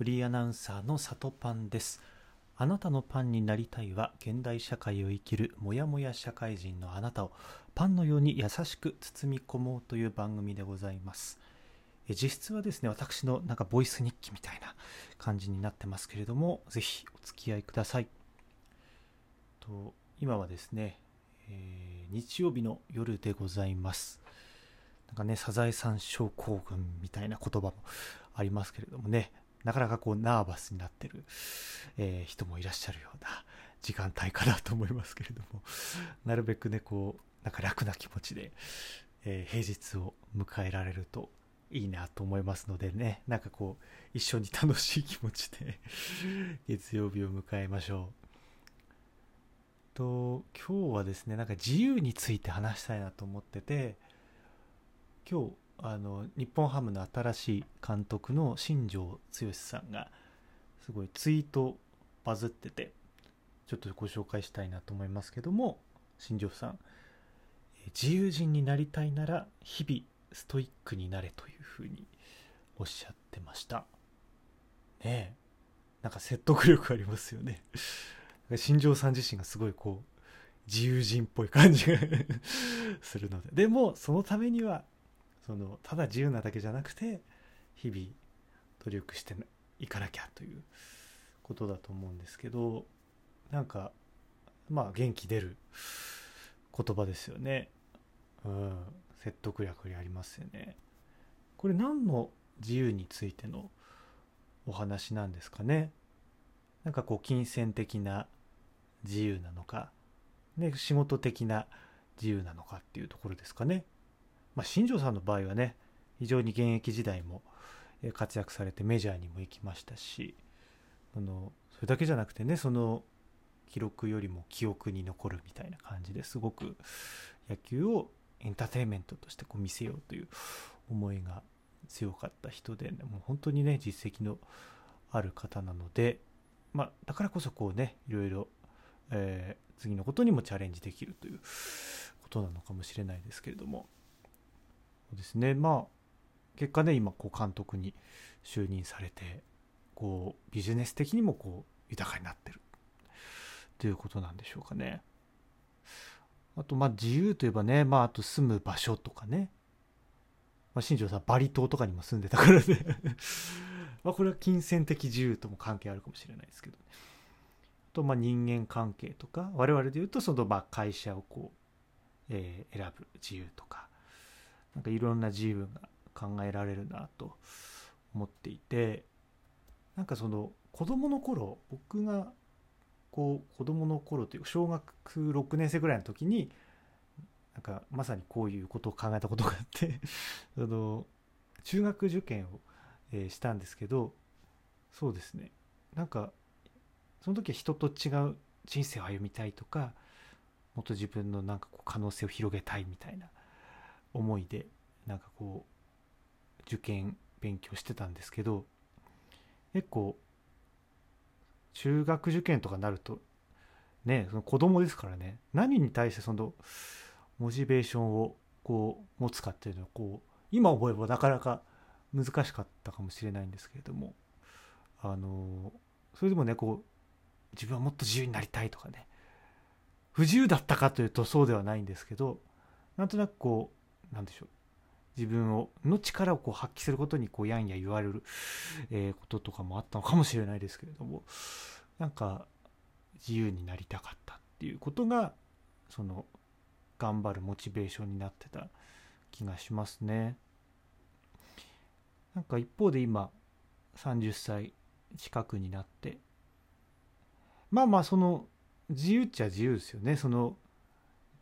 フリーアナウンサーの里パンです。あなたのパンになりたいは現代社会を生きるモヤモヤ社会人のあなたをパンのように優しく包み込もうという番組でございます。え実質はですね私のなんかボイス日記みたいな感じになってますけれどもぜひお付き合いください。と今はですね、えー日曜日の夜でございます。なんかねサザエさん症候群みたいな言葉もありますけれどもね。なかなかこうナーバスになってる、え人もいらっしゃるような時間帯かなと思いますけれどもなるべくねこうなんか楽な気持ちで、え平日を迎えられるといいなと思いますのでねなんかこう一緒に楽しい気持ちで 月曜日を迎えましょう。と今日はですねなんか自由について話したいなと思ってて今日あの日本ハムの新しい監督の新庄剛志さんがすごいツイートバズっててちょっとご紹介したいなと思いますけども新庄さん自由人になりたいなら日々ストイックになれというふうにおっしゃってました。ねえ。なんか説得力ありますよね。新庄さん自身がすごいこう自由人っぽい感じが するので。でもそのためにはそのただ自由なだけじゃなくて日々努力していかなきゃということだと思うんですけどなんかまあ元気出る言葉ですよね。うん。説得力にありますよね。これ何の自由についてのお話なんですかね。なんかこう金銭的な自由なのか、ね、仕事的な自由なのかっていうところですかね。まあ、新庄さんの場合はね非常に現役時代も活躍されてメジャーにも行きましたしあのそれだけじゃなくてねその記録よりも記憶に残るみたいな感じですごく野球をエンターテインメントとしてこう見せようという思いが強かった人で、もう本当にね実績のある方なので、まあ、だからこそこうねいろいろ、えー次のことにもチャレンジできるということなのかもしれないですけれども。そうですね。まあ結果ね今こう監督に就任されてこうビジネス的にもこう豊かになってる。ということなんでしょうかね。あとまあ自由といえばね、まあ、あと住む場所とかね、まあ、新庄さんバリ島とかにも住んでたからね。まあこれは金銭的自由とも関係あるかもしれないですけど、ね、あとまあ人間関係とか我々で言うとそのまあ会社をこう、えー選ぶ自由とか。なんかいろんな自由が考えられるなと思っていてなんかその子供の頃僕がこう子供の頃というか小学6年生ぐらいの時になんかまさにこういうことを考えたことがあって その中学受験を、えしたんですけどそうですね。なんかその時は人と違う人生を歩みたいとかもっと自分のなんかこう可能性を広げたいみたいな思いでなんかこう受験勉強してたんですけど結構中学受験とかになるとねその子供ですからね何に対してそのモチベーションをこう持つかっていうのはこう今思えばなかなか難しかったかもしれないんですけれどもあのそれでもねこう自分はもっと自由になりたいとかね不自由だったかというとそうではないんですけどなんとなくこうなんでしょう自分をの力をこう発揮することにこうやんや言われる、えーこととかもあったのかもしれないですけれどもなんか自由になりたかったっていうことがその頑張るモチベーションになってた気がしますね。なんか一方で今30歳近くになってまあまあその自由っちゃ自由ですよねその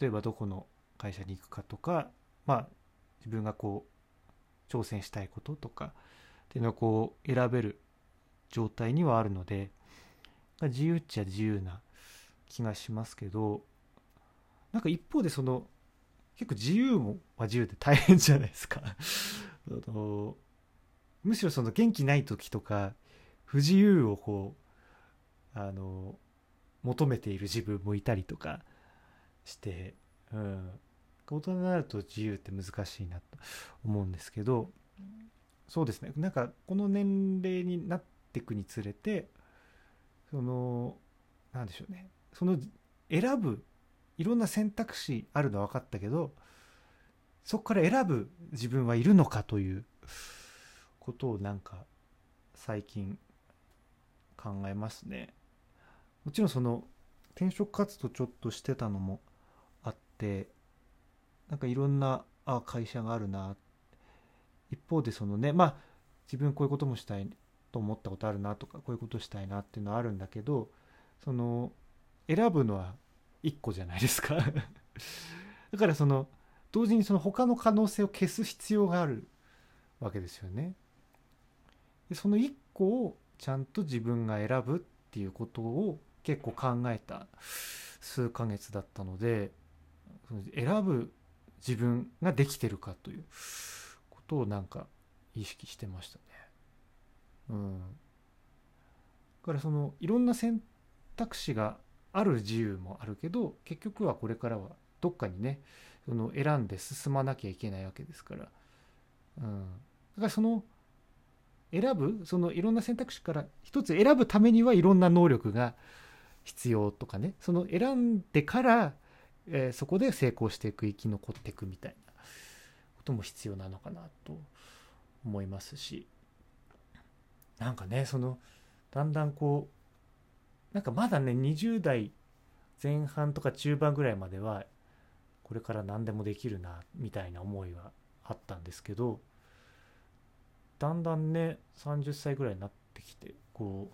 例えばどこの会社に行くかとかまあ自分がこう挑戦したいこととかっていうのをこう選べる状態にはあるので自由っちゃ自由な気がしますけどなんか一方でその結構自由もは自由で大変じゃないですか。あのむしろその元気ない時とか不自由をこうあの求めている自分もいたりとかして、うん、大人になると自由って難しいなと思うんですけどそうですねなんかこの年齢になっていくにつれてそのなんでしょうねその選ぶいろんな選択肢あるのは分かったけどそこから選ぶ自分はいるのかということをなんか最近考えますね。もちろんその転職活動ちょっとしてたのもあってなんかいろんなあ会社があるな一方でそのねまあ自分こういうこともしたいと思ったことあるなとかこういうことしたいなっていうのはあるんだけどその選ぶのは1個じゃないですか だからその同時にその他の可能性を消す必要があるわけですよね。でその1個をちゃんと自分が選ぶっていうことを結構考えた数ヶ月だったので選ぶ自分ができてるかということをなんか意識してましたね。うん。だからそのいろんな選択肢がある自由もあるけど結局はこれからはどっかにねその選んで進まなきゃいけないわけですから、うん、だからその選ぶそのいろんな選択肢から一つ選ぶためにはいろんな能力が必要とかねその選んでから、えー、そこで成功していく生き残っていくみたいなことも必要なのかなと思いますし。なんかねそのだんだんこうなんかまだね20代前半とか中盤ぐらいまではこれから何でもできるなみたいな思いはあったんですけどだんだんね30歳ぐらいになってきてこ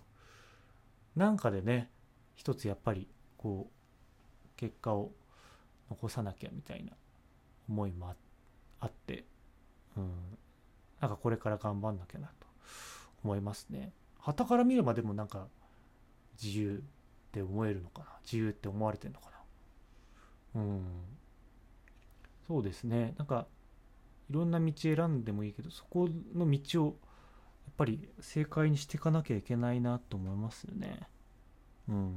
うなんかでね一つやっぱりこう結果を残さなきゃみたいな思いもあってうん。なんかこれから頑張んなきゃなと思いますね。旗から見ればでもなんか自由って思えるのかな？自由って思われてんのかな？うん。そうですね。なんかいろんな道選んでもいいけどそこの道をやっぱり正解にしていかなきゃいけないなと思いますよね。うん。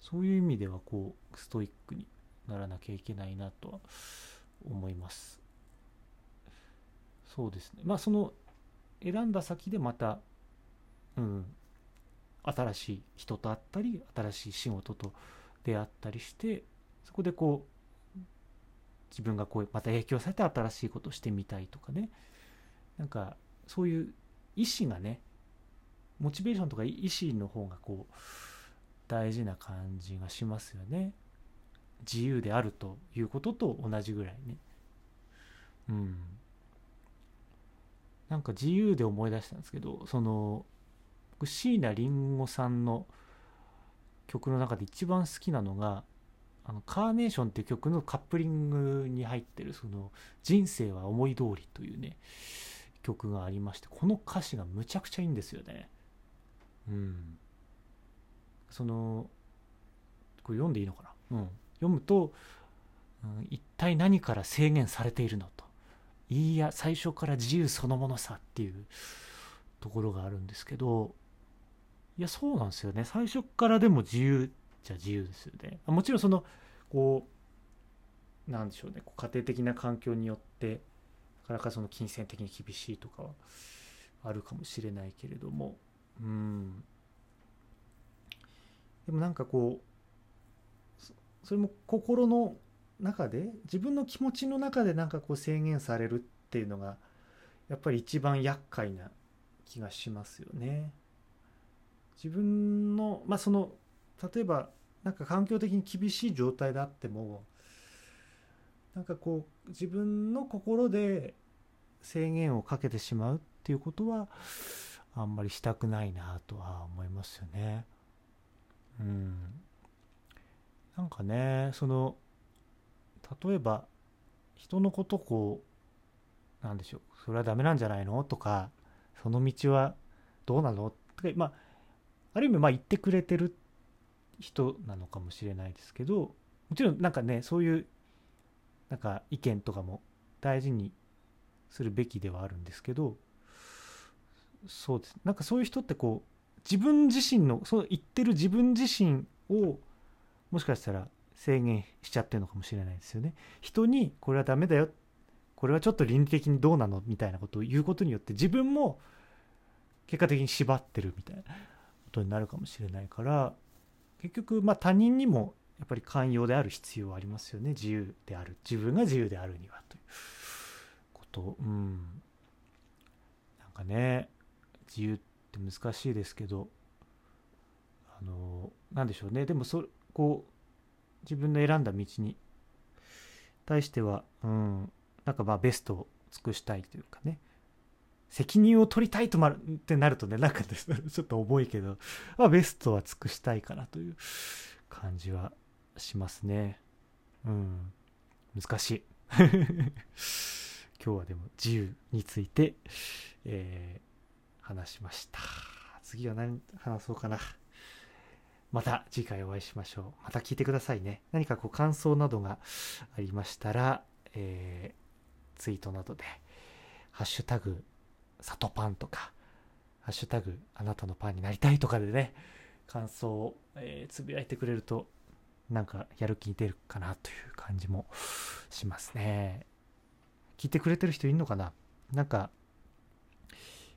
そういう意味ではこうストイックにならなきゃいけないなとは思います。そうですね。まあその選んだ先でまたうん新しい人と会ったり新しい仕事と出会ったりしてそこでこう自分がこうまた影響されて新しいことをしてみたいとかね。なんかそういう意思がねモチベーションとか意思の方がこう大事な感じがしますよね。自由であるということと同じぐらいね。うん。なんか自由で思い出したんですけどその僕椎名林檎さんの曲の中で一番好きなのが「あのカーネーション」っていう曲のカップリングに入ってるその「人生は思い通り」というね曲がありましてこの歌詞がむちゃくちゃいいんですよね。うん。そのこれ読んでいいのかな？うん。読むと、うん、一体何から制限されているのと。いいや最初から自由そのものさっていうところがあるんですけど。いやそうなんですよね。最初からでも自由じゃ自由ですよね。もちろんそのこうなんでしょうね。家庭的な環境によってなかなかその金銭的に厳しいとかはあるかもしれないけれども。うん。でもなんかこうそれも心の中で自分の気持ちの中でなんかこう制限されるっていうのがやっぱり一番厄介な気がしますよね。自分のまあその例えばなんか環境的に厳しい状態であってもなんかこう自分の心で制限をかけてしまうっていうことはあんまりしたくないなとは思いますよね。うん。なんかねその例えば人のことこうなんでしょうそれはダメなんじゃないの？とかその道はどうなの？とかまあある意味まあ言ってくれてる人なのかもしれないですけどもちろんなんかねそういうなんか意見とかも大事にするべきではあるんですけどそうです。なんかそういう人ってこう自分自身のそう言ってる自分自身をもしかしたら制限しちゃってるのかもしれないですよね。人にこれはダメだよ。これはちょっと倫理的にどうなのみたいなことを言うことによって自分も結果的に縛ってるみたいなことになるかもしれないから結局まあ他人にもやっぱり寛容である必要はありますよね。自由である。自分が自由であるにはということ。うん。なんかね自由って難しいですけどあのなんでしょうね。でもそこう自分の選んだ道に対してはうんなんかまあベストを尽くしたいというかね。責任を取りたいとまるってなるとねなんか ちょっと重いけど、まあ、ベストは尽くしたいかなという感じはしますね。うん難しい。今日はでも自由について、えー、話しました。次は何話そうかな。また次回お会いしましょう。また聞いてくださいね。何かこう感想などがありましたら、えー、ツイートなどで「ハッシュタグ里パンとか、ハッシュタグ、あなたのパンになりたいとかでね、感想を、えー、つぶやいてくれると、なんかやる気に出るかなという感じもしますね。聞いてくれてる人いるのかな？なんか、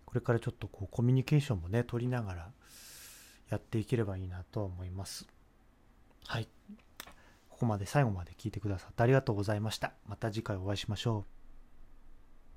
これからちょっとこうコミュニケーションもね、取りながらやっていければいいなと思います。はい。ここまで最後まで聞いてくださってありがとうございました。また次回お会いしましょう。